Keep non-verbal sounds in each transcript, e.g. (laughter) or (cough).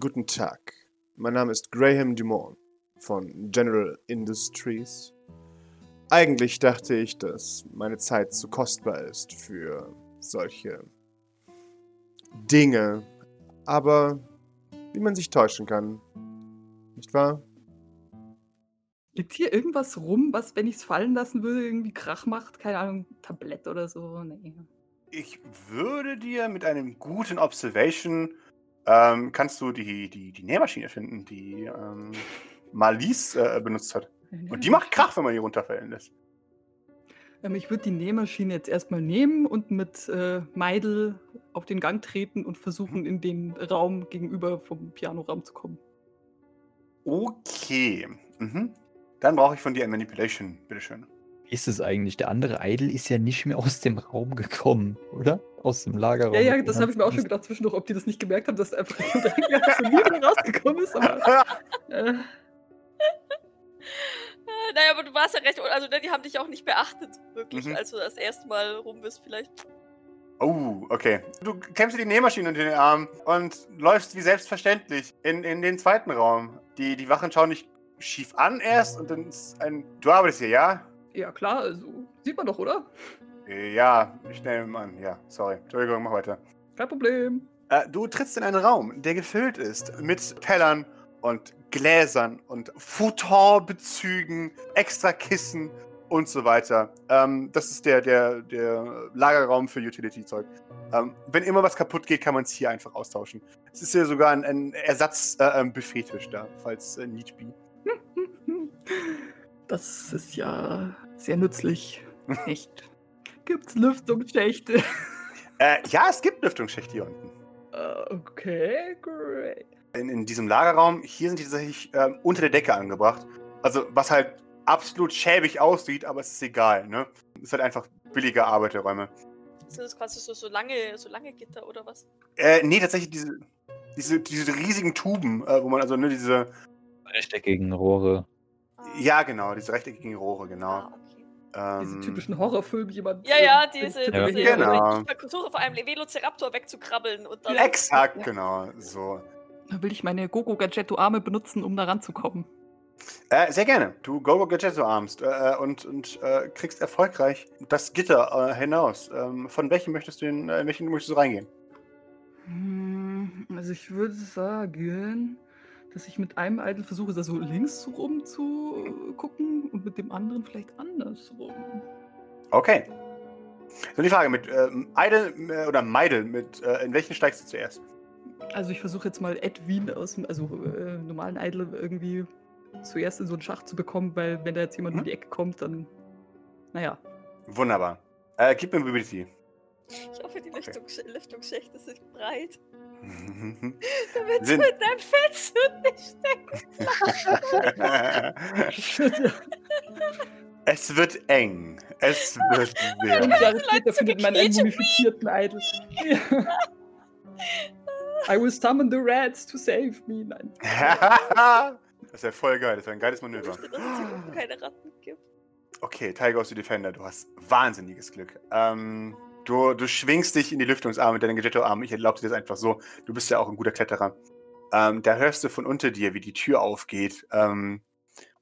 Guten Tag. Mein Name ist Graham Dumont von General Industries. Eigentlich dachte ich, dass meine Zeit zu kostbar ist für solche Dinge. Aber wie man sich täuschen kann, nicht wahr? Liegt hier irgendwas rum, was, wenn ich es fallen lassen würde, irgendwie Krach macht? Keine Ahnung, Tablett oder so? Nee. Ich würde dir mit einem guten Observation ähm, kannst du die, die, die Nähmaschine finden, die ähm, Marlies äh, benutzt hat. Und die macht Krach, wenn man die runterfallen lässt. Ähm, ich würde die Nähmaschine jetzt erstmal nehmen und mit äh, Meidel auf den Gang treten und versuchen, in den Raum gegenüber vom Pianoraum zu kommen. Okay. Mhm. Dann brauche ich von dir ein Manipulation, bitteschön. Wie ist es eigentlich? Der andere Idol ist ja nicht mehr aus dem Raum gekommen, oder? Aus dem Lagerraum. Ja, ja, das habe ich mir auch schon gedacht zwischendurch, ob die das nicht gemerkt haben, dass einfach (laughs) so nie rausgekommen ist. Aber, (laughs) äh, Äh, Naja, aber du warst ja recht, also ne, die haben dich auch nicht beachtet, wirklich, Mhm. als du das erste Mal rum bist, vielleicht. Oh, okay. Du kämpfst dir die Nähmaschine unter den Arm und läufst wie selbstverständlich in, in den zweiten Raum. Die, die Wachen schauen dich schief an erst und dann ist ein. Du arbeitest hier, ja? ja, klar, also sieht man doch, oder? Äh, Ja, ich nehme an. Ja, sorry. Entschuldigung, mach weiter. Kein Problem. Äh, du trittst in einen Raum, der gefüllt ist mit Tellern und Gläsern und Futonbezügen, extra Kissen und so weiter. Ähm, das ist der, der, der Lagerraum für Utility-Zeug. Ähm, wenn immer was kaputt geht, kann man es hier einfach austauschen. Es ist hier sogar ein, ein Ersatz-Buffettisch da, falls äh, need be. Das ist ja sehr nützlich. (laughs) Echt. Gibt's Lüftungsschächte? (laughs) Äh, ja, es gibt Lüftungsschächte hier unten. Äh, okay, great. in, in diesem Lagerraum, hier sind die tatsächlich ähm, unter der Decke angebracht. Also, was halt absolut schäbig aussieht, aber es ist egal, ne? Es ist halt einfach billige Arbeiterräume. Sind das quasi so, so, lange, so lange Gitter oder was? Äh, nee, tatsächlich diese, diese, diese riesigen Tuben, äh, wo man also, ne, diese, rechteckigen Rohre. Ah. ja, genau, diese rechteckigen Rohre, genau. Ah, okay. Diese Ähm, typischen Horrorfilme, jemand. Ja, ja, äh, diese, Ja. diese Genau. ich versuche vor allem Velociraptor wegzukrabbeln und dann. Exakt, genau, so. Da will ich meine Gogo Gadgetto-Arme benutzen, um da ranzukommen. Äh, sehr gerne. Du Gogo Gadgetto armst äh, und, und äh, kriegst erfolgreich das Gitter äh, hinaus. Ähm, von welchem möchtest du in, äh, in welchen möchtest du reingehen? Hm, Also ich würde sagen, dass ich mit einem Idol versuche, da so links rum zu gucken und mit dem anderen vielleicht andersrum. Okay. So die Frage mit ähm, Idle äh, oder Meidel, mit äh, in welchen steigst du zuerst? Also ich versuche jetzt mal Edwin aus dem, also äh, normalen Idol irgendwie zuerst in so einen Schacht zu bekommen, weil wenn da jetzt jemand Mhm. um die Ecke kommt, dann, naja. Wunderbar. Äh, gib mir Mobility. Ich hoffe, die Okay. Lüftungs Lüftungsschächte (laughs) sind breit. Damit Sind- du in deinem Fettsuit nicht steckst. (laughs) (laughs) es wird eng. Es wird sehr. Jahre so später findet man einen mumifizierten Idol. I will summon the rats to save me. Nein. das ist ja voll geil. Das ist ein geiles Manöver. Dass es hier unten keine Ratten gibt. Okay, Tiger aus the Defender, du hast wahnsinniges Glück. Ähm, du, du schwingst dich in die Lüftungsarme mit deinen Gadgetto-Armen. Ich erlaube dir das einfach so. Du bist ja auch ein guter Kletterer. Ähm, da hörst du von unter dir, wie die Tür aufgeht ähm,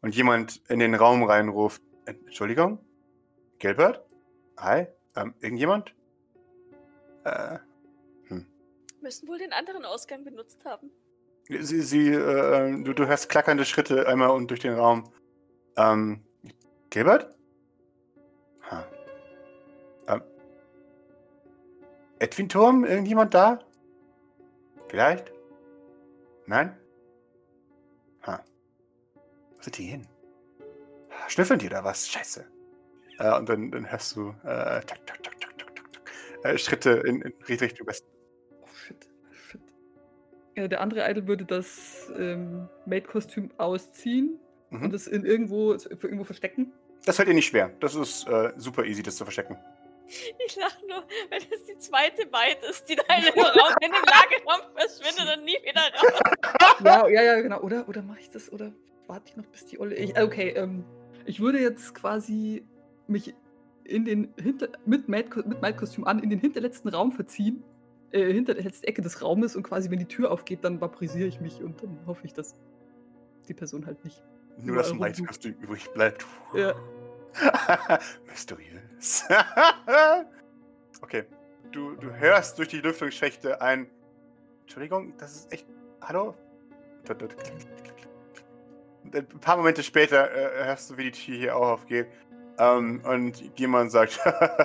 und jemand in den Raum reinruft. Äh, Entschuldigung? Gilbert? Hi? Ähm, irgendjemand? Äh, Müssen wohl den anderen Ausgang benutzt haben. sie, sie, äh, du, du hörst klackernde Schritte einmal und durch den Raum. Ähm, Gilbert? Edwin Turm? Irgendjemand da? Vielleicht? Nein? Ha. Wo sind die hin? Schnüffeln die da was? Scheiße. Äh, und dann, dann hörst du äh, tak, tak, tak, äh, Schritte in, in Richtung Westen. Oh shit, shit. Ja, der andere Idol würde das ähm, Maid-Kostüm ausziehen Mhm. und es in irgendwo, irgendwo verstecken. Das fällt dir nicht schwer. Das ist äh, super easy, das zu verstecken. (laughs) Ich lache nur, wenn es die zweite Maid ist, die da in dem Raum, in dem Lagerraum verschwindet und nie wieder raus. (laughs) ja, ja, ja, genau. Oder, oder mache ich das, oder warte ich noch, bis die Olle. Ich, okay, ähm, ich würde jetzt quasi mich in den hinter, mit Maid- mit Maid-Kostüm an in den hinterletzten Raum verziehen, äh, hinter der letzten Ecke des Raumes und quasi, wenn die Tür aufgeht, dann vaporisiere ich mich und dann hoffe ich, dass die Person halt nicht. Nur das Überall weiße rumsucht. Kostüm übrig bleibt. Ja. (laughs) Mysteriös. (laughs) okay. Du, du hörst durch die Lüftungsschächte ein. Entschuldigung, das ist echt. Hallo? Und Ein paar Momente später äh, hörst du, wie die Tür hier auch aufgeht. Ähm, und jemand sagt: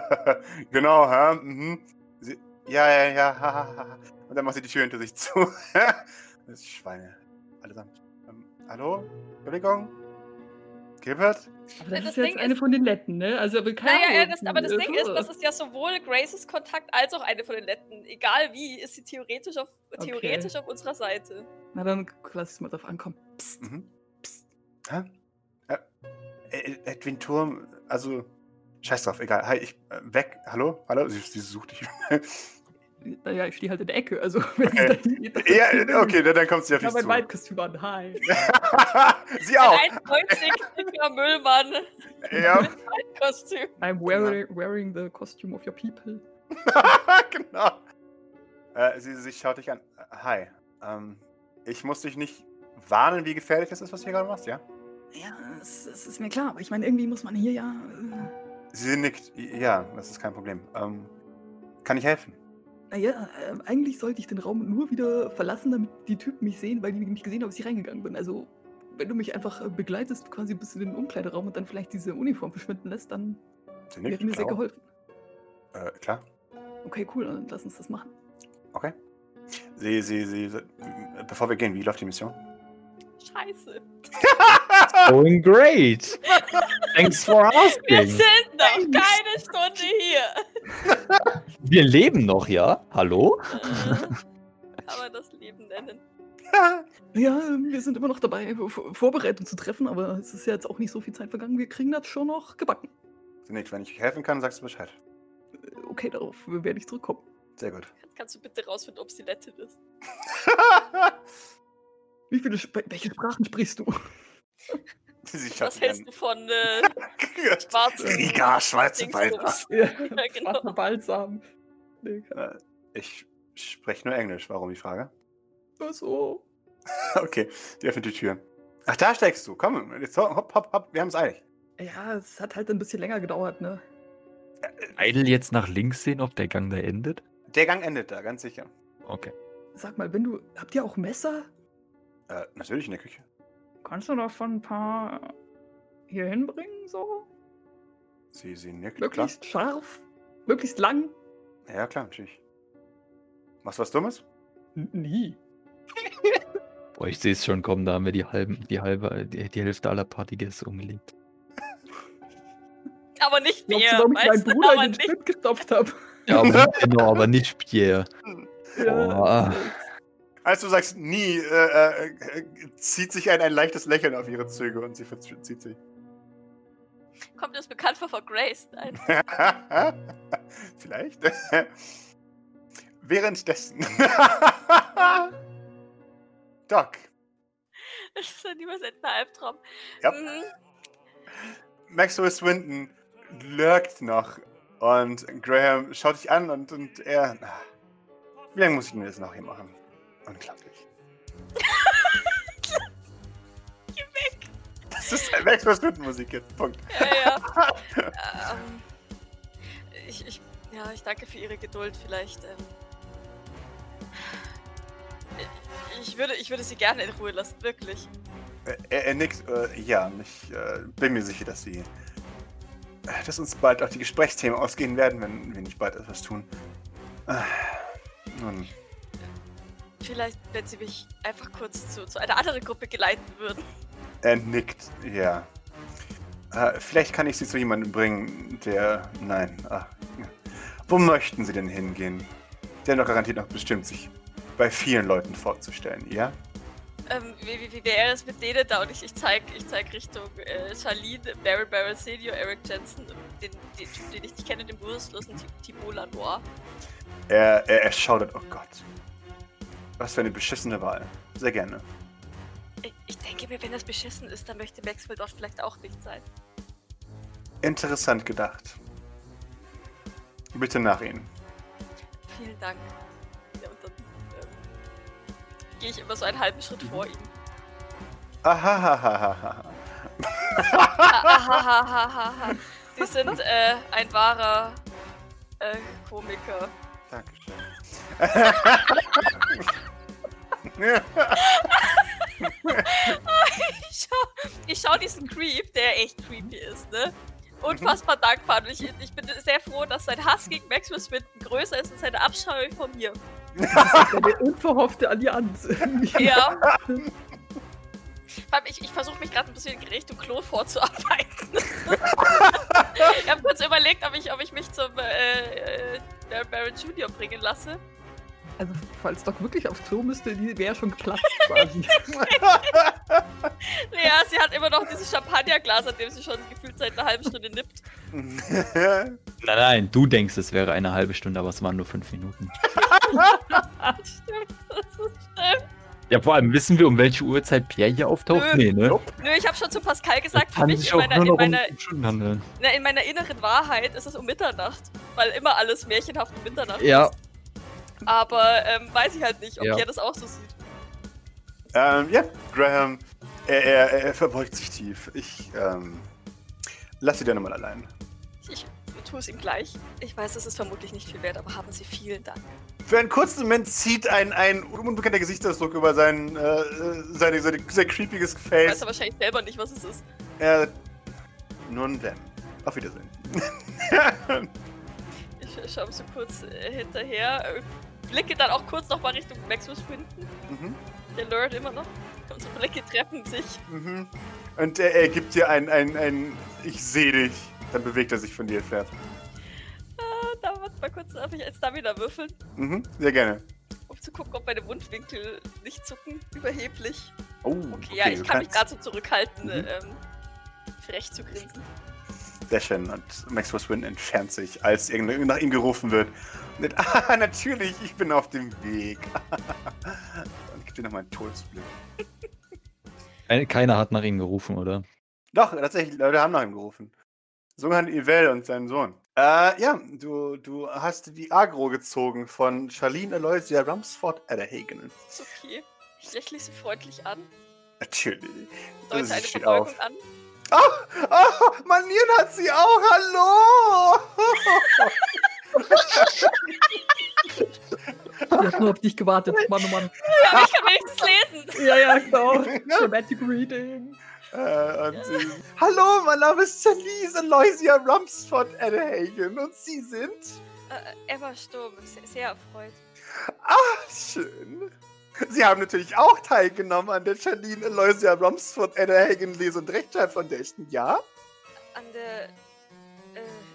(laughs) Genau, hä? Mhm. Sie, ja, ja, ja. ha, ha, ha. Und dann macht sie die Tür hinter sich zu. das ist Schweine. Allesamt. Ähm, hallo? Entschuldigung? Gilbert? Aber das, Das ist jetzt Ding eine ist- von den Letten, ne? Also, aber keine Naja, ja, das, aber das Ding ist, das ist ja sowohl Graces Kontakt als auch eine von den Letten. Egal wie, ist sie theoretisch auf, Okay. theoretisch auf unserer Seite. Na, dann lass es mal drauf ankommen. Psst. Mhm. Hä? Äh, äh, Edwin Turm, also. Scheiß drauf, egal. Hi, ich. Äh, weg. Hallo? Hallo? Sie, sie sucht dich. Naja, ich stehe halt in der Ecke, also (laughs) wenn Okay. es dahin geht, dann- ja, (laughs) okay, dann, dann kommt sie auf Ich dich habe zu. mein Waldkostüm an. Hi. (laughs) sie auch. Ein 1,90-jähriger Müllmann Ja, mit Kostüm. I'm wearing, wearing the costume of your people. genau. Äh, sie, sie schaut dich an. Hi. Ähm, ich muss dich nicht warnen, wie gefährlich das ist, was du hier gerade machst, ja? Ja, es, es ist mir klar, aber ich meine, irgendwie muss man hier ja. Äh, Sie nickt. Ja, das ist kein Problem. Ähm, kann ich helfen? Naja, äh, eigentlich sollte ich den Raum nur wieder verlassen, damit die Typen mich sehen, weil die mich gesehen haben, als ich reingegangen bin. Also, wenn du mich einfach äh, begleitest, quasi bis in den Umkleideraum und dann vielleicht diese Uniform verschwinden lässt, dann Sie wäre mir sehr geholfen. Äh, klar. Okay, cool, dann lass uns das machen. Okay. Sie, sie, sie, sie, bevor wir gehen, wie läuft die Mission? Scheiße. (laughs) Going great. Thanks for Wir asking. sind noch keine Stunde hier. (laughs) Wir leben noch, ja? Hallo? Kann man das Leben nennen? (laughs) Ja, wir sind immer noch dabei, Vor- Vorbereitung zu treffen, aber es ist ja jetzt auch nicht so viel Zeit vergangen. Wir kriegen das schon noch gebacken. Sie nickt. Wenn ich euch helfen kann, sagst du Bescheid. Äh, Okay, darauf werde ich zurückkommen. Sehr gut. Kannst du bitte rausfinden, ob sie Lettin ist? (laughs) Wie viele, Sp welche Sprachen sprichst du? (laughs) Was hältst du von äh, schwarzen Krieger, schwarze. Dingsbums? Ja, Ja, (laughs) genau. Balsam. Äh, Ich spreche nur Englisch. Warum die Frage? Ahnung. so. (laughs) Okay, die öffnet die Tür. Ach, da steckst du. Komm, jetzt hopp, hopp, hopp. Wir haben es eilig. Ja, es hat halt ein bisschen länger gedauert, ne? Idle jetzt nach links sehen, ob der Gang da endet? Der Gang endet da, ganz sicher. Okay. Sag mal, wenn du. Habt ihr auch Messer? Äh, natürlich in der Küche. Kannst du davon ein paar hier hinbringen, so? Sie, sie nickt. Klar. Möglichst scharf? Möglichst lang? Ja, klar, natürlich. Machst du was Dummes? N nie. (laughs) Boah, ich sehe es schon kommen, da haben wir die, halben, die, halbe, die, die Hälfte aller Partygäste umgelegt. (laughs) Aber nicht Glaubst mehr. du, warum ich meinen Bruder aber in den nicht. Schritt gestopft habe? Ja, aber, (laughs) genau, aber nicht Pierre. Boah. Als du sagst nie, äh, äh, zieht sich ein, ein leichtes Lächeln auf ihre Züge und sie verzieht sich. Kommt das bekannt vor von Grace? Nein. (laughs) Vielleicht. (laughs) Währenddessen. (laughs) Doc. Das ist ja niemals ein Albtraum. Ja. Mhm. Maxwell Swinton lurkt noch und Graham schaut dich an und, und er. Wie lange muss ich denn das noch hier machen? Unglaublich. (laughs) Geh weg. Das ist ein Maxwell Swinton Musik jetzt. Punkt. Ja, ja. (laughs) ähm, ich, ich, ja, ich danke für Ihre Geduld. Vielleicht. Ähm, ich, ich, würde, ich würde Sie gerne in Ruhe lassen, wirklich. Er, er nickt. Äh, ja, ich äh, bin mir sicher, dass sie. äh, dass uns bald auch die Gesprächsthemen ausgehen werden, wenn wir nicht bald etwas tun. Äh, nun, Vielleicht, wenn Sie mich einfach kurz zu, zu einer anderen Gruppe geleiten würden. er nickt, ja. Äh, vielleicht kann ich sie zu jemandem bringen, der. Nein. ah, ja. Wo möchten Sie denn hingehen? Der noch garantiert noch bestimmt, sich bei vielen Leuten vorzustellen, ja? Ähm, wie, wie, wie wäre es mit denen da? Und ich, ich zeig, ich zeig Richtung äh, Charlene, Baron Baron Senior, Eric Jensen, den, den Typ, den ich nicht kenne, den bewusstlosen Thibaut Lanois. Er, er, er schaudert, oh Gott. Was für eine beschissene Wahl. Sehr gerne. Ich, denke mir, wenn das beschissen ist, dann möchte Maxwell dort vielleicht auch nicht sein. Interessant gedacht. Bitte nach Ihnen. Vielen Dank. gehe ich immer so einen halben Schritt vor ihm. Ahahahaha. Ahahahaha. Sie sind (laughs) äh, ein wahrer äh, Komiker. Dankeschön. (laughs) Ich schau, ich schau diesen Creep, der echt creepy ist, ne? Unfassbar dankbar. Und ich, ich bin sehr froh, dass sein Hass gegen Maximus Winton größer ist als seine Abscheu von mir. Eine unverhoffte Allianz. Ja. (laughs) Ich, ich versuche mich gerade ein bisschen in Richtung Klo vorzuarbeiten. (laughs) ich habe kurz überlegt, ob ich, ob ich mich zum äh, äh, Baron Baron Junior bringen lasse. Also, falls Doc wirklich aufs Klo müsste, die wäre schon geplatzt quasi. (laughs) Ja, sie hat immer noch dieses Champagnerglas, an dem sie schon gefühlt seit einer halben Stunde nippt. (laughs) Nein, nein, du denkst, es wäre eine halbe Stunde, aber es waren nur fünf Minuten. (laughs) Stimmt, das ist stimmt. Ja, vor allem wissen wir, um welche Uhrzeit Pierre hier auftaucht? Nö. Nee, ne? Nö, ich habe schon zu Pascal gesagt, für Kann mich sich in auch meiner, nur in, noch meiner, in meiner inneren Wahrheit ist es um Mitternacht. Weil immer alles märchenhaft um Mitternacht Ja, ist. Aber ähm, weiß ich halt nicht, ob Ja. Pierre das auch so sieht. ähm, ja, Graham, er, er, er verbeugt sich tief. Ich, ähm, lass sie dann nochmal allein. Ich tue es ihm gleich. Ich weiß, es ist vermutlich nicht viel wert, aber haben Sie vielen Dank. Für einen kurzen Moment zieht ein, ein unbekannter Gesichtsausdruck über sein, äh, seine, seine, sein creepiges Ich weiß Face. ja wahrscheinlich selber nicht, was es ist. Er, nun denn, auf Wiedersehen. (laughs) Ich sch- schaue so kurz äh, hinterher, äh, blicke dann auch kurz nochmal Richtung Maximus Winton. mhm, Der Lord immer noch. Unsere Blicke treffen sich. mhm. Und er, er gibt dir ein, ein, ein Ich sehe dich. Dann bewegt er sich von dir entfernt. Ah, da warte mal kurz, darf ich ein Stamina würfeln, Mhm, sehr gerne. um zu gucken, ob meine Mundwinkel nicht zucken. Überheblich. Oh, Okay, ja, ich kann mich kannst. gerade so zurückhalten, Mhm. ähm, frech zu grinsen. Schön. Und Maximus Win entfernt sich, als irgend- nach ihm gerufen wird. Und, (laughs) ah, natürlich, ich bin auf dem Weg. (laughs) Und gibt dir nochmal einen Todesblick. Keine- keiner hat nach ihm gerufen, oder? Doch, tatsächlich, Leute haben nach ihm gerufen. Sogar Ivel und sein Sohn. Äh, ja, du, du hast die Agro gezogen von Charlene Aloysia Rumsford Adderhagen. Ist okay. Ich lächle sie freundlich an, Natürlich. deute Sie eine Verbeugung auf. an. Oh, oh, Manieren hat sie auch. Hallo! Ich hab nur auf dich gewartet. Mann, oh Mann. Ja, aber ich kann wenigstens lesen. Ja, ja, genau. (laughs) Dramatic Reading. Äh, und sie, Hallo, mein Name ist Charlize Aloysia Rumsford Adderhagen und Sie sind? Äh, Emma Sturm, sehr, sehr erfreut. Ah, schön. Sie haben natürlich auch teilgenommen an der Charlene Aloysia Rumsford Adderhagen Lese- und Rechtschreib Foundation, ja? An der.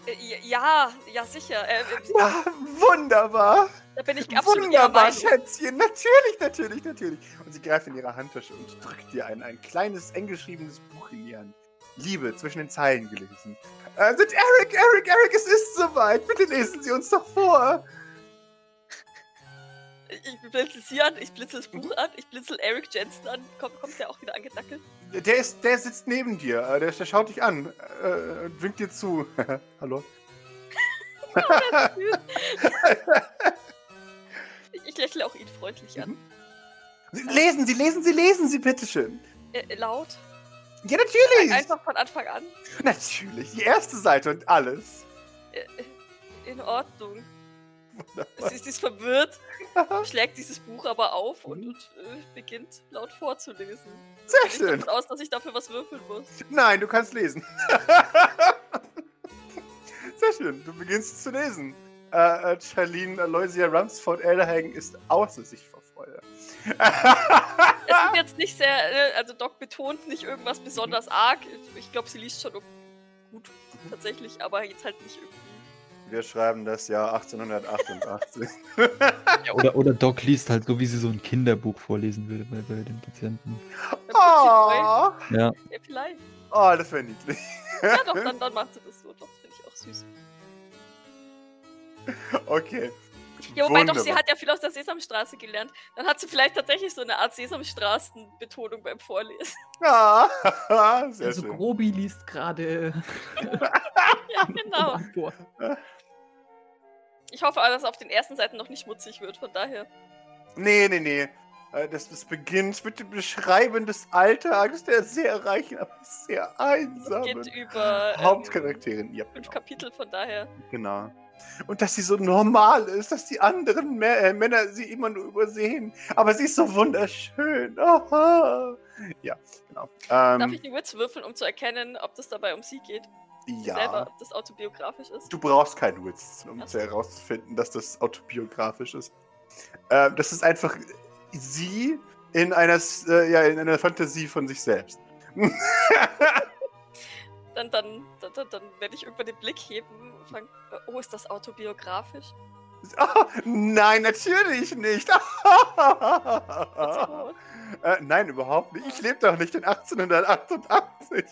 Äh, äh, ja, ja, sicher. Äh, äh, Ah, wunderbar. da bin ich absolut Wunderbar. Schätzchen. Natürlich, natürlich, natürlich. Und sie greift in ihre Handtasche und drückt dir ein, ein kleines, eng geschriebenes Buch in die Hand. Liebe, zwischen den Zeilen gelesen. Äh, sind Eric, Eric, Eric, es ist soweit. Bitte lesen Sie uns doch vor. Ich blitzel sie an, ich blitzel das Buch an, ich blitzel Eric Jensen an. Kommt, kommt der auch wieder angedackelt? Der, ist, der sitzt neben dir. Äh, Der, der schaut dich an. Äh, und winkt dir zu. (laughs) Hallo. (laughs) Ich, ich lächle auch ihn freundlich an. Sie, lesen Sie, lesen Sie, lesen Sie, bitteschön. Äh, laut. Ja, natürlich. Einfach von Anfang an. Natürlich. Die erste Seite und alles. Äh, äh, in Ordnung. Sie, ist verwirrt, schlägt dieses Buch aber auf und, und äh, beginnt laut vorzulesen. Sehr Ich schön. davon aus, dass ich dafür was würfeln muss. Nein, du kannst lesen. (laughs) Sehr schön, du beginnst zu lesen. Äh, äh, Charlene Aloysia Rumsford Elderhagen ist außer sich vor Freude. Es (laughs) ist jetzt nicht sehr, äh, also Doc betont nicht irgendwas besonders arg. Ich, ich glaube, sie liest schon gut, tatsächlich, aber jetzt halt nicht irgendwie. Wir schreiben das Jahr 1888. (laughs) Ja, oder, oder Doc liest halt so, wie sie so ein Kinderbuch vorlesen würde bei, bei den Patienten. Oh, Ja. Ja, vielleicht. oh, das wäre niedlich. Ja, doch, dann, dann macht sie das so. Doch, das finde ich auch süß. Okay. Ja, wobei doch, sie Wunderbar. hat ja viel aus der Sesamstraße gelernt. Dann hat sie vielleicht tatsächlich so eine Art Sesamstraßen-Betonung beim Vorlesen. (laughs) Ah, sehr Also schön. Grobi liest gerade. (laughs) ja, genau. Ich hoffe aber, dass es auf den ersten Seiten noch nicht schmutzig wird, von daher. Nee, nee, nee. Äh, das, das beginnt mit dem Beschreiben des Alltags der sehr reichen, aber sehr einsamen Geht über ähm, Hauptcharakterin. Ja, fünf genau. Kapitel, von daher. genau. Und dass sie so normal ist, dass die anderen Mä äh, Männer sie immer nur übersehen. Aber sie ist so wunderschön. Aha. Ja, genau. Darf Ähm, ich die Wits würfeln, um zu erkennen, ob das dabei um sie geht? Ja. Selber, ob das autobiografisch ist? Du brauchst keinen Witz, um Ach so. herauszufinden, dass das autobiografisch ist. Ähm, das ist einfach sie in einer, äh, ja, in einer Fantasie von sich selbst. (laughs) Dann, dann, dann, dann, werde ich irgendwann den Blick heben und fragen, äh, oh, ist das autobiografisch? Ah, nein, natürlich nicht. Äh, nein, überhaupt nicht. Ich lebe doch nicht in 1888. (laughs)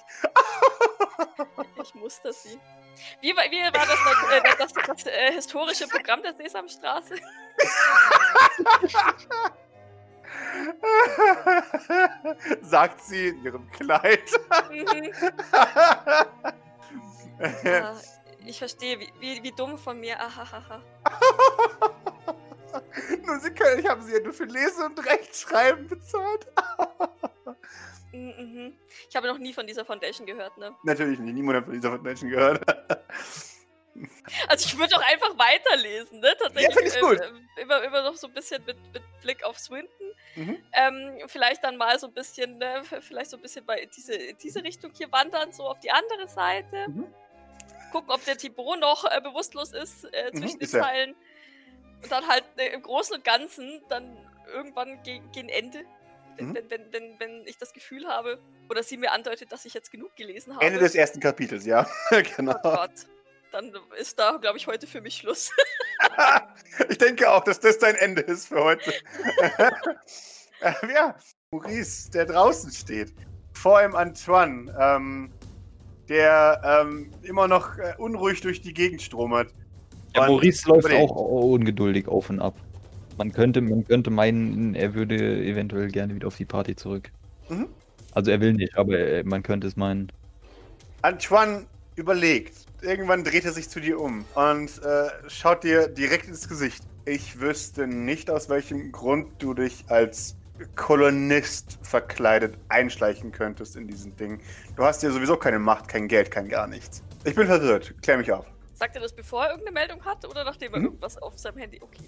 ich muss das sie. Wie, war- wie war das, äh, das, das, das äh, historische Programm der Sesamstraße? (laughs) Sagt sie in ihrem Kleid. Mhm. (laughs) Ah, ich verstehe, wie, wie, wie dumm von mir. Ahahaha. (laughs) Nun, sie können, ich habe sie ja nur für Lesen und Rechtschreiben bezahlt. (laughs) Mhm, mhm. Ich habe noch nie von dieser Foundation gehört, ne? Natürlich nicht, niemand hat von dieser Foundation gehört. (laughs) Also ich würde auch einfach weiterlesen, ne? Tatsächlich. find ich gut. äh, immer, immer noch so ein bisschen mit, mit Blick auf Swinton. Mhm. Ähm, vielleicht dann mal so ein bisschen, ne, vielleicht so ein bisschen bei in diese, in diese Richtung hier wandern, so auf die andere Seite. Mhm. Gucken, ob der Thibaut noch äh, bewusstlos ist äh, zwischen Mhm, den ist er. Zeilen. Und dann halt äh, im Großen und Ganzen dann irgendwann ge gegen Ende. Wenn, Mhm. wenn, wenn, wenn, wenn ich das Gefühl habe, oder sie mir andeutet, dass ich jetzt genug gelesen habe. Ende des ersten Kapitels, ja. (laughs) genau. Oh Gott. Dann ist da, glaube ich, heute für mich Schluss. (laughs) ich denke auch, dass das dein Ende ist für heute. (laughs) Äh, ja, Maurice, der draußen steht. Vor ihm Antoine, ähm, der ähm, immer noch äh, unruhig durch die Gegend stromert. Ja, Und Maurice läuft auch ungeduldig auf und ab. Man könnte, man könnte meinen, er würde eventuell gerne wieder auf die Party zurück. Mhm. Also er will nicht, aber äh, man könnte es meinen. Antoine überlegt. Irgendwann dreht er sich zu dir um und äh, schaut dir direkt ins Gesicht. Ich wüsste nicht, aus welchem Grund du dich als Kolonist verkleidet einschleichen könntest in diesen Ding. Du hast ja sowieso keine Macht, kein Geld, kein gar nichts. Ich bin verwirrt. Klär mich auf. Sagt er das, bevor er irgendeine Meldung hat oder nachdem er Mhm. irgendwas auf seinem Handy? Okay.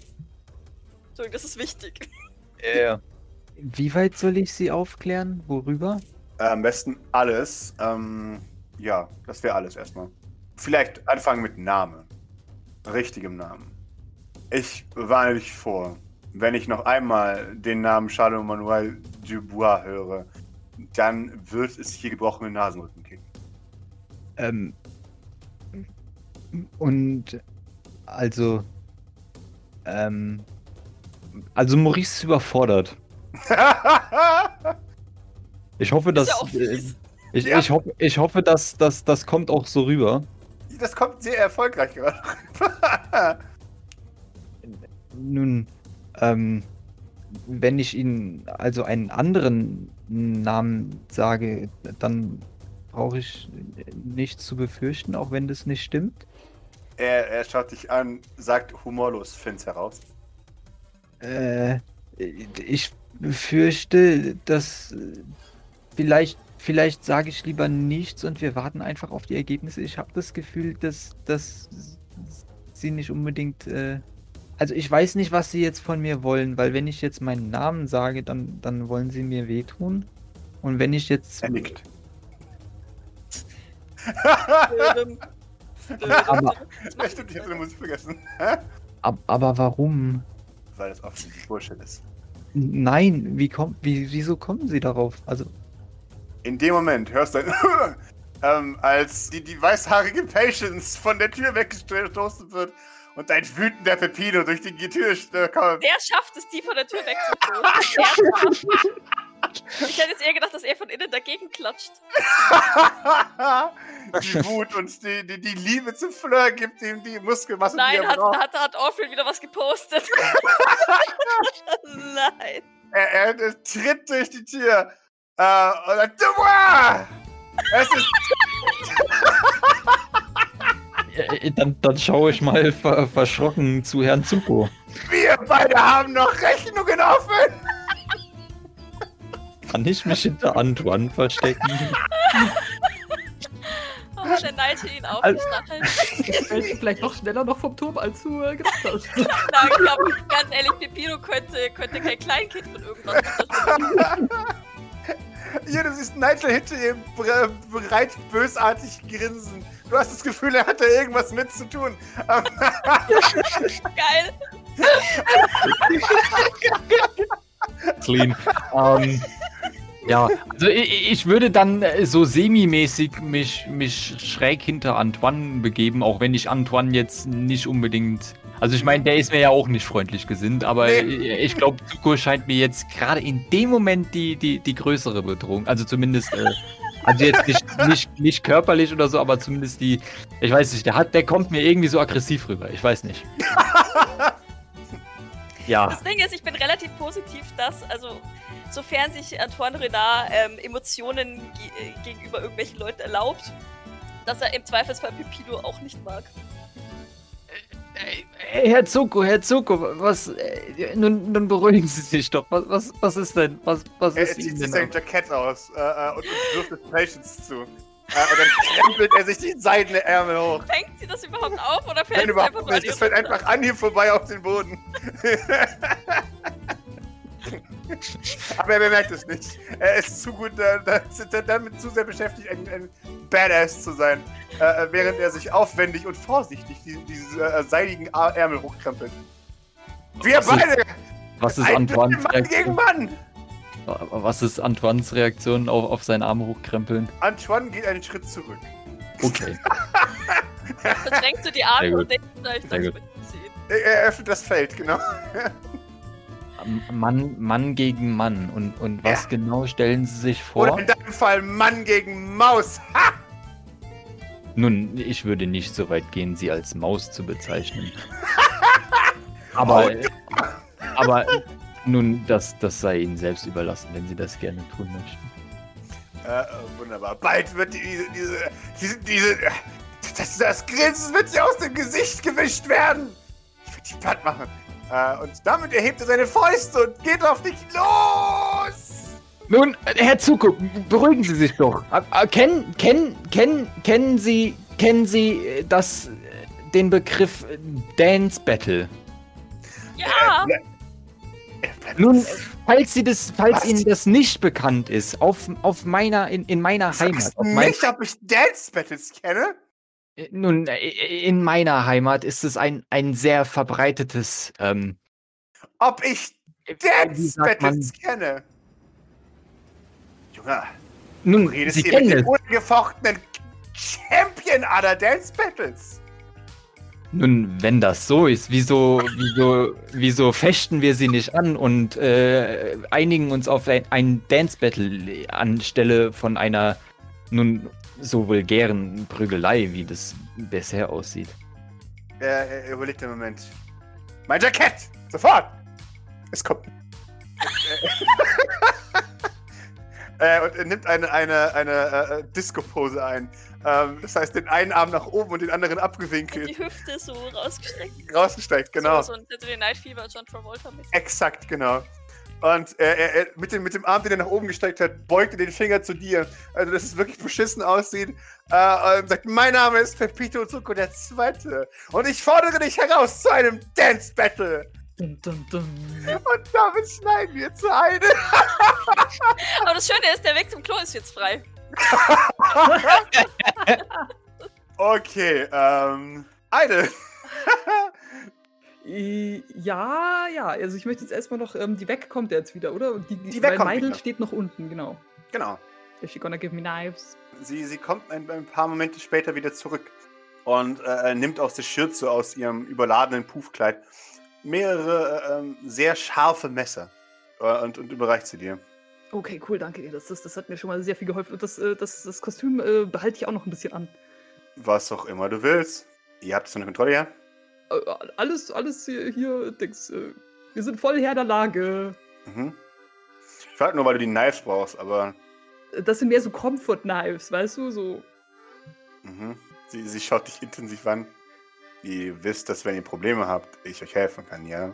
Entschuldigung, das ist wichtig. Ja. Wie weit soll ich sie aufklären? Worüber? Äh, am besten alles. Ähm, ja, das wäre alles erstmal. Vielleicht anfangen mit Name. Richtigem Namen. Ich warne dich vor, wenn ich noch einmal den Namen Charles Manuel Dubois höre, dann wird es hier gebrochene Nasenrücken geben. Ähm. Und also. Ähm. Also Maurice ist überfordert. (laughs) Ich hoffe, dass. äh, ich, Ja. ich, hoffe, ich hoffe, dass, dass das kommt auch so rüber. das kommt sehr erfolgreich gerade. (laughs) Nun, ähm, wenn ich Ihnen also einen anderen Namen sage, dann brauche ich nichts zu befürchten, auch wenn das nicht stimmt. er, er schaut dich an, sagt humorlos Fins heraus. Äh, ich befürchte, dass vielleicht, vielleicht sage ich lieber nichts und wir warten einfach auf die Ergebnisse. Ich habe das Gefühl, dass, dass sie nicht unbedingt. Äh, also ich weiß nicht, was sie jetzt von mir wollen, weil wenn ich jetzt meinen Namen sage, dann, dann wollen sie mir wehtun. Und wenn ich jetzt. Er nickt. Aber- Ja, stimmt, ich habe den Musik vergessen. Ab, aber warum? Weil das offensichtlich Bullshit ist. Nein, wie kommt, wie, wieso kommen sie darauf? Also, In dem Moment hörst du ein (laughs) ähm, als die, die weißhaarige Patience von der Tür weggestoßen wird und ein wütender Pepino durch die Tür kommt. Der schafft es, die von der Tür (laughs) schafft- ich hätte jetzt eher gedacht, dass er von innen dagegen klatscht. (laughs) die Wut und die, die, die Liebe zum Fleur gibt ihm die Muskelmasse, die Nein, er hat, braucht. hat, hat Orpheus wieder was gepostet. (laughs) Nein. Er, er, er tritt durch die Tür äh, und Dubois! Es ist dann, dann schaue ich mal ver verschrocken zu Herrn Zuko. wir beide haben noch Rechnungen offen! Kann ich mich hinter Antoine verstecken? (laughs) Oh, der Nigel ihn auf Al- den Stachel. Fällst du vielleicht noch schneller noch vom Turm, als du äh, gedacht hast. (laughs) Na, ich glaube, ganz ehrlich, Pepino könnte, könnte kein Kleinkind von irgendwas unterstützen. Hier, (laughs) du siehst Nigel hinter ihm bereit bösartig grinsen. Du hast das Gefühl, er hat da irgendwas mit zu tun. Geil. Clean. ähm, ja, also ich, ich würde dann äh, so semi-mäßig mich, mich schräg hinter Antoine begeben, auch wenn ich Antoine jetzt nicht unbedingt. Also ich meine, der ist mir ja auch nicht freundlich gesinnt, aber Nee. ich, ich glaube, Zuko scheint mir jetzt gerade in dem Moment die, die, die größere Bedrohung. Also zumindest, äh, also jetzt nicht, nicht, nicht körperlich oder so, aber zumindest die, ich weiß nicht, der hat, der kommt mir irgendwie so aggressiv rüber. Ich weiß nicht. (laughs) Ja. Das Ding ist, ich bin relativ positiv, dass, also, sofern sich Antoine Renard ähm, Emotionen ge äh, gegenüber irgendwelchen Leuten erlaubt, dass er im Zweifelsfall Pepino auch nicht mag. Hey, Herr Zuko, Herr Zuko, was. Äh, nun, nun beruhigen Sie sich doch. Was, was, was ist denn? Was, was er ist zieht Ihnen sich denn? sein Jackett aus äh, äh, und, und wirft es Patience zu. Äh, und dann krempelt er sich die seidenen Ärmel hoch. Fängt sie das überhaupt auf oder fällt Nein, es einfach überhaupt nicht. Es fällt einfach an hier vorbei auf den Boden. (laughs) Aber er bemerkt es nicht. Er ist zu gut äh, da- da- damit zu sehr beschäftigt, ein, ein Badass zu sein, äh, während er sich aufwendig und vorsichtig die, diese äh, seidigen Ar- Ärmel hochkrempelt. Wir Was ist- beide! Was ist Antoines Mann gegen Reaktion? Mann! Was ist Antoines Reaktion auf, auf seinen Arm hochkrempeln? Antoine geht einen Schritt zurück. Okay. (laughs) Verschränkst du die Arme und denkst, ich. Er, er öffnet das Feld, genau. Mann, Mann gegen Mann. Und, und was Ja. genau stellen Sie sich Oder vor? in deinem Fall Mann gegen Maus. Ha! Nun, ich würde nicht so weit gehen, Sie als Maus zu bezeichnen. (laughs) Aber, Oh, aber nun, das, das sei Ihnen selbst überlassen, wenn Sie das gerne tun möchten. Äh, äh, wunderbar. Bald wird die- diese, diese, diese, diese, das, das Grinsen wird sie aus dem Gesicht gewischt werden. Ich werde die platt machen. Äh, und damit erhebt er seine Fäuste und geht auf dich los. Nun, Herr Zuko, beruhigen Sie sich doch. Äh, äh, Kennen, kennen, kennen, kennen Sie, kennen Sie das, den Begriff Dance Battle? Ja, Nun, falls Sie das, falls Was? Ihnen das nicht bekannt ist, auf, auf meiner, in, in meiner Heimat, auf mein, nicht, ob ich Dance Battles kenne? Äh, nun, äh, in meiner Heimat ist es ein, ein sehr verbreitetes, ähm, Ob ich Dance Battles kenne? Junge, du nun, redest Sie hier mit dem ungefochtenen Champion aller Dance Battles. Nun, wenn das so ist, wieso, wieso, wieso fechten wir sie nicht an und äh, einigen uns auf ein, ein Dance Battle anstelle von einer nun so vulgären Prügelei, wie das bisher aussieht? Er, er überlegt einen Moment. Mein Jackett! Sofort! Es kommt. äh, (laughs) und er nimmt eine, eine, eine äh, Disco-Pose ein. Ähm, das heißt, den einen Arm nach oben und den anderen die abgewinkelt. Hüfte so rausgestreckt. Rausgestreckt, genau. So, so ein Saturday Night Fever, John Travolta mit. Exakt, genau. Und er, er, er, mit, dem, mit dem Arm, den er nach oben gestreckt hat, beugt er den Finger zu dir. Also, dass es wirklich beschissen aussieht. Äh, und sagt: Mein Name ist Pepito Zuko der Zweite. Und ich fordere dich heraus zu einem Dance Battle. Dun, dun, dun. Und damit schneiden wir zu einem. (laughs) Aber das Schöne ist, der Weg zum Klo ist jetzt frei. (laughs) Okay, ähm. Eine. (laughs) Äh, Ja, ja, also ich möchte jetzt erstmal noch, ähm, die Weg kommt jetzt wieder, oder? Die, Die Weg kommt wieder. steht noch unten, genau. genau. Is she gonna give me knives? Sie, sie kommt ein, ein paar Momente später wieder zurück und äh, nimmt aus der Schürze, aus ihrem überladenen Puffkleid, mehrere äh, ähm, sehr scharfe Messer äh, und, und überreicht sie dir. Okay, cool, danke. Das, das, das hat mir schon mal sehr viel geholfen. Und das, äh, das, das Kostüm äh, behalte ich auch noch ein bisschen an. Was auch immer du willst. Ihr habt es unter Kontrolle, ja? Äh, alles, alles hier, hier Dings. Äh, wir sind voll Herr der Lage. Mhm. Ich frage nur, weil du die Knives brauchst, aber. Äh, Das sind mehr so Comfort Knives, weißt du? So. Mhm. Sie, sie schaut dich intensiv an. Ihr wisst, dass wenn ihr Probleme habt, ich euch helfen kann, ja?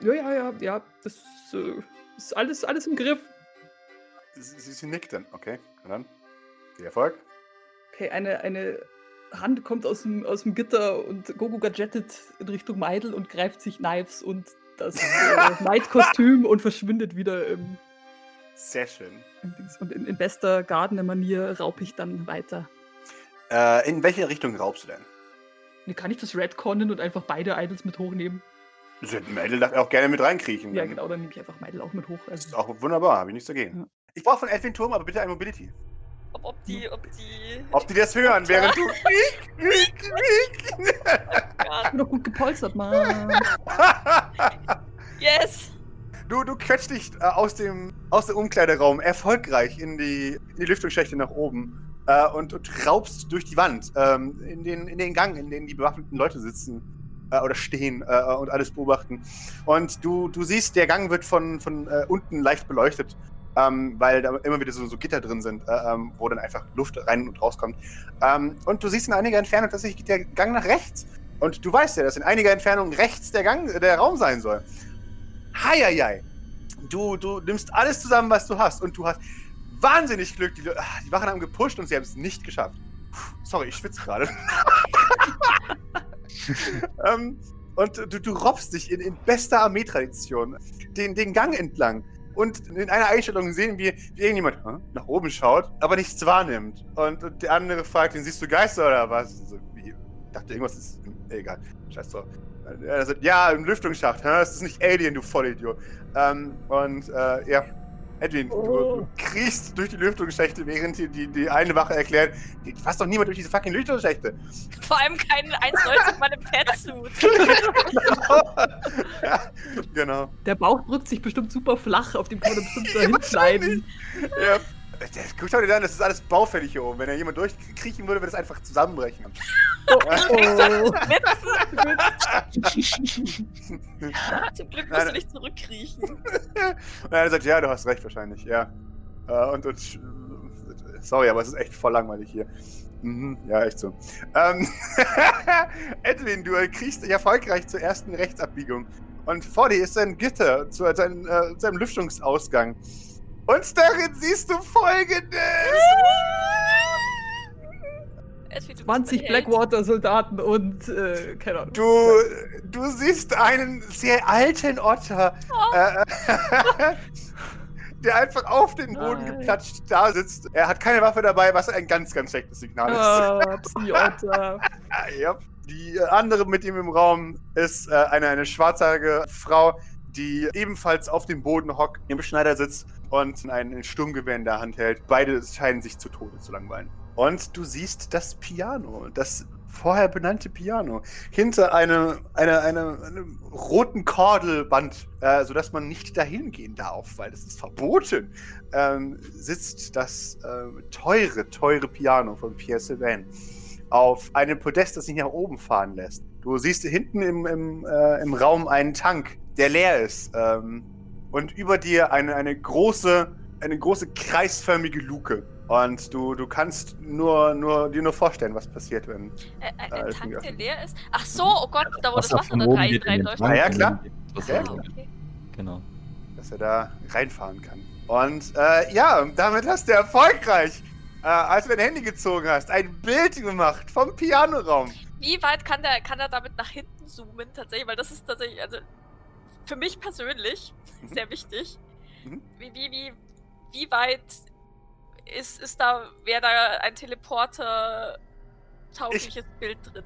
Ja, ja, ja, ja. Das äh, ist alles, alles im Griff. Sie, sie, sie nickt dann. Okay, und dann. Viel Erfolg. Okay, eine, eine Hand kommt aus dem, aus dem Gitter und Gogo gadgettet in Richtung Meidel und greift sich Knives und das äh, (laughs) Maid-Kostüm und verschwindet wieder im, Sehr schön. im. Und in, in bester Gardener-Manier raub ich dann weiter. Äh, in welche Richtung raubst du denn? Nee, Kann ich das Redconnen und einfach beide Idols mit hochnehmen? Hätte Mädel darf auch gerne mit reinkriechen. Ja, dann genau, dann nehme ich einfach Meidel auch mit hoch. Das ist Also, auch wunderbar, habe ich nichts dagegen. Ja. Ich brauche von Edwin Turm aber bitte ein Mobility. Ob, ob die, ob die. Ob die das hören, während du. ich bin doch gut gepolstert, Mann. (laughs) Yes! Du, du quetscht dich äh, aus, dem, aus dem Umkleideraum erfolgreich in die, in die Lüftungsschächte nach oben äh, und, und raubst durch die Wand ähm, in, den, in den Gang, in dem die bewaffneten Leute sitzen äh, oder stehen äh, und alles beobachten. Und du, du siehst, der Gang wird von, von äh, unten leicht beleuchtet, ähm, weil da immer wieder so, so Gitter drin sind, äh, ähm, wo dann einfach Luft rein und rauskommt. Ähm, und du siehst in einiger Entfernung tatsächlich der Gang nach rechts. Und du weißt ja, dass in einiger Entfernung rechts der Gang, äh, der Raum sein soll. Heieiei. Du, du nimmst alles zusammen, was du hast. Und du hast wahnsinnig Glück. Die, ah, die Wachen haben gepusht und sie haben es nicht geschafft. Puh, sorry, ich schwitze gerade. (laughs) ähm, und du, du robbst dich in, in bester Armeetradition den, den Gang entlang. Und in einer Einstellung sehen wir, wie irgendjemand hä, nach oben schaut, aber nichts wahrnimmt. Und, und der andere fragt ihn, siehst du Geister oder was? So, wie? Ich dachte, irgendwas ist. hm, Egal. Scheiß drauf. Er sagt, ja, im Lüftungsschacht. Hä? Das ist nicht Alien, du Vollidiot. Ähm, und äh, ja, Edwin, du, du kriechst durch die Lüftungsschächte, während dir die, die eine Wache erklärt, die fasst doch niemand durch diese fucking Lüftungsschächte. Vor allem kein 1,90 in meinem Petsuit. ja, genau. Der Bauch drückt sich bestimmt super flach, auf dem kann man bestimmt dahin schneiden. Ja. Der, guck schau dir an, das ist alles baufällig hier oben. Wenn da jemand durchkriechen würde, würde das einfach zusammenbrechen. Oh, oh. Zum Glück musst du nicht zurückkriechen. (laughs) Und er sagt, ja, du hast recht wahrscheinlich, ja. Äh, und, und sorry, aber es ist echt voll langweilig hier. Mhm, ja, echt so. Ähm, (laughs) Edwin, du kriegst dich erfolgreich zur ersten Rechtsabbiegung. Und vor dir ist ein Gitter zu, sein, äh, zu einem Lüftungsausgang. Und darin siehst du folgendes. Es wird 20 Blackwater-Soldaten und, äh, keine Ahnung. Du, du siehst einen sehr alten Otter, äh, (laughs) der einfach auf den Boden Nein. geplatscht da sitzt. Er hat keine Waffe dabei, was ein ganz, ganz schlechtes Signal ist. Ah, Psi-Otter. Ah, ja. Die äh, andere mit ihm im Raum ist äh, eine, eine schwarzhaarige Frau, die ebenfalls auf dem Boden hockt, im Schneider sitzt und ein, Sturmgewehr in der Hand hält. Beide scheinen sich zu Tode zu langweilen. Und du siehst das Piano, das vorher benannte Piano, hinter einem, einer, einer, einem roten Kordelband, äh, sodass man nicht dahin gehen darf, weil das ist verboten, ähm, sitzt das äh, teure, teure Piano von Pierre Sylvain auf einem Podest, das sich nach oben fahren lässt. Du siehst hinten im, im, äh, im Raum einen Tank, der leer ist. Ähm, und über dir eine, eine große, eine große kreisförmige Luke. Und du, du kannst nur, nur, dir nur vorstellen, was passiert, wenn. Äh, Ah, ein Tank, der leer ist. Ach so, oh Gott, da wo das Wasser da rein, reinläuft. Ah, ja, klar. Ah, Wasser. okay. Genau. dass er da reinfahren kann. Und äh, ja, damit hast du erfolgreich, äh, als du dein Handy gezogen hast, ein Bild gemacht vom Pianoraum. Wie weit kann der, kann er damit nach hinten zoomen tatsächlich? Weil das ist tatsächlich, also für mich persönlich Mhm. sehr wichtig. Mhm. Wie, wie, wie, wie weit ist, ist da, wäre da ein Teleporter taugliches Bild drin?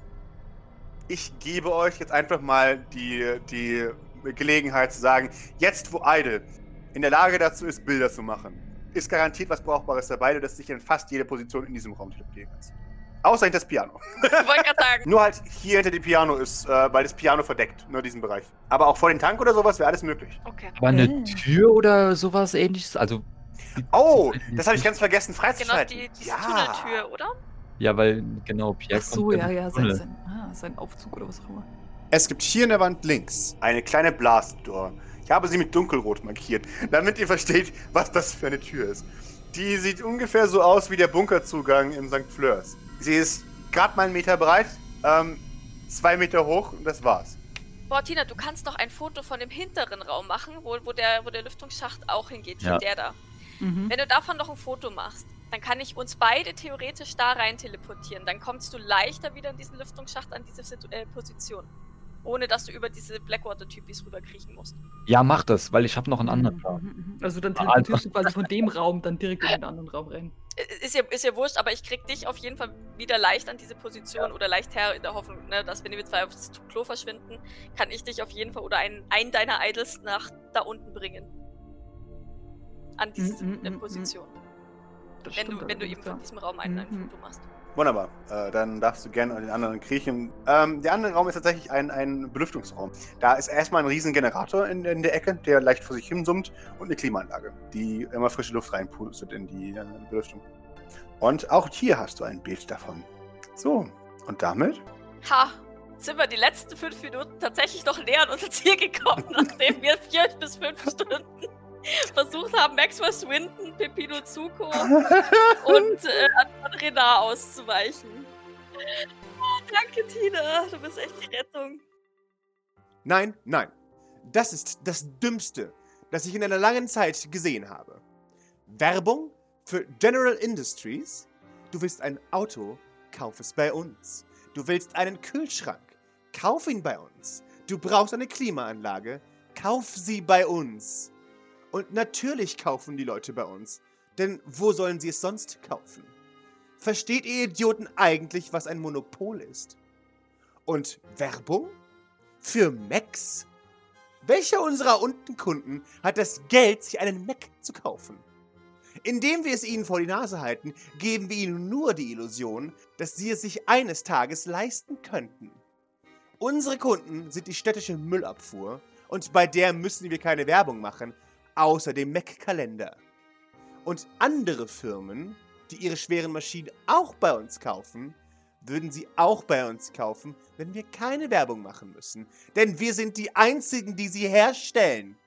Ich gebe euch jetzt einfach mal die, die Gelegenheit zu sagen, jetzt wo Idle in der Lage dazu ist, Bilder zu machen, ist garantiert was Brauchbares dabei, dass dich in fast jede Position in diesem Raum teleportieren kannst. Außer hinter das Piano. Ich wollte gerade sagen, (laughs) Nur halt hier hinter dem Piano ist, äh, weil das Piano verdeckt, nur diesen Bereich. Aber auch vor den Tank oder sowas wäre alles möglich. okay. Aber eine Äh. Tür oder sowas ähnliches? Also. Oh, das habe ich ganz vergessen Genau, freizuschalten. die, diese ja. Tunneltür, oder? Ja, weil, genau, Pierre Ach so, kommt ja, ja, dem sein, sein, ah, sein Aufzug oder was auch immer. Es gibt hier in der Wand links Eine kleine Blastdoor. Ich habe sie mit dunkelrot markiert, damit ihr versteht, was das für eine Tür ist. Die sieht ungefähr so aus wie der Bunkerzugang im St. Fleurs. Sie ist gerade mal einen Meter breit, ähm, zwei Meter hoch und das war's. Boah, Tina, du kannst doch ein Foto von dem hinteren Raum machen, wo, wo, der, wo der Lüftungsschacht auch hingeht, Ja. wie der da. Mhm. Wenn du davon noch ein Foto machst, dann kann ich uns beide theoretisch da rein teleportieren. Dann kommst du leichter wieder in diesen Lüftungsschacht an diese Situ äh, Position. Ohne dass du über diese Blackwater-Typis rüberkriechen musst. Ja, mach das, weil ich habe noch einen anderen Mhm, Plan. mhm, mhm. Also dann Ah, teleportierst du quasi von dem Raum dann direkt in den anderen Raum rein. Ist ja, ist ja wurscht, aber ich krieg dich auf jeden Fall wieder leicht an diese Position oder leicht her in der Hoffnung, ne, dass wenn wir zwei aufs Klo verschwinden, kann ich dich auf jeden Fall oder einen, einen deiner Idols nach da unten bringen. An diese Mm, mm. Position. Das Wenn du, wenn du eben von ja. diesem Raum ein, ein Mhm. Foto machst. Wunderbar. Äh, dann darfst du gerne an den anderen kriechen. Ähm, der andere Raum ist tatsächlich ein, ein Belüftungsraum. Da ist erstmal ein riesen Generator in, in der Ecke, der leicht vor sich hin summt und eine Klimaanlage, die immer frische Luft reinpustet in die äh, Belüftung. Und auch hier hast du ein Bild davon. So, und damit? Ha! Sind wir die letzten fünf Minuten tatsächlich noch näher an unser Ziel gekommen, (laughs) nachdem wir vier bis fünf Stunden versucht haben, Maxwell Swinton, Pepino Zuko (laughs) und äh, an Renard auszuweichen. Oh, danke, Tina. Du bist echt die Rettung. Nein, nein. Das ist das Dümmste, das ich in einer langen Zeit gesehen habe. Werbung für General Industries? Du willst ein Auto? Kauf es bei uns. Du willst einen Kühlschrank? Kauf ihn bei uns. Du brauchst eine Klimaanlage? Kauf sie bei uns. Und natürlich kaufen die Leute bei uns. Denn wo sollen sie es sonst kaufen? Versteht ihr Idioten eigentlich, was ein Monopol ist? Und Werbung? Für Macs? Welcher unserer Untenkunden hat das Geld, sich einen Mac zu kaufen? Indem wir es ihnen vor die Nase halten, geben wir ihnen nur die Illusion, dass sie es sich eines Tages leisten könnten. Unsere Kunden sind die städtische Müllabfuhr und bei der müssen wir keine Werbung machen, außer dem Mac-Kalender. Und andere Firmen, die ihre schweren Maschinen auch bei uns kaufen, würden sie auch bei uns kaufen, wenn wir keine Werbung machen müssen. Denn wir sind die Einzigen, die sie herstellen.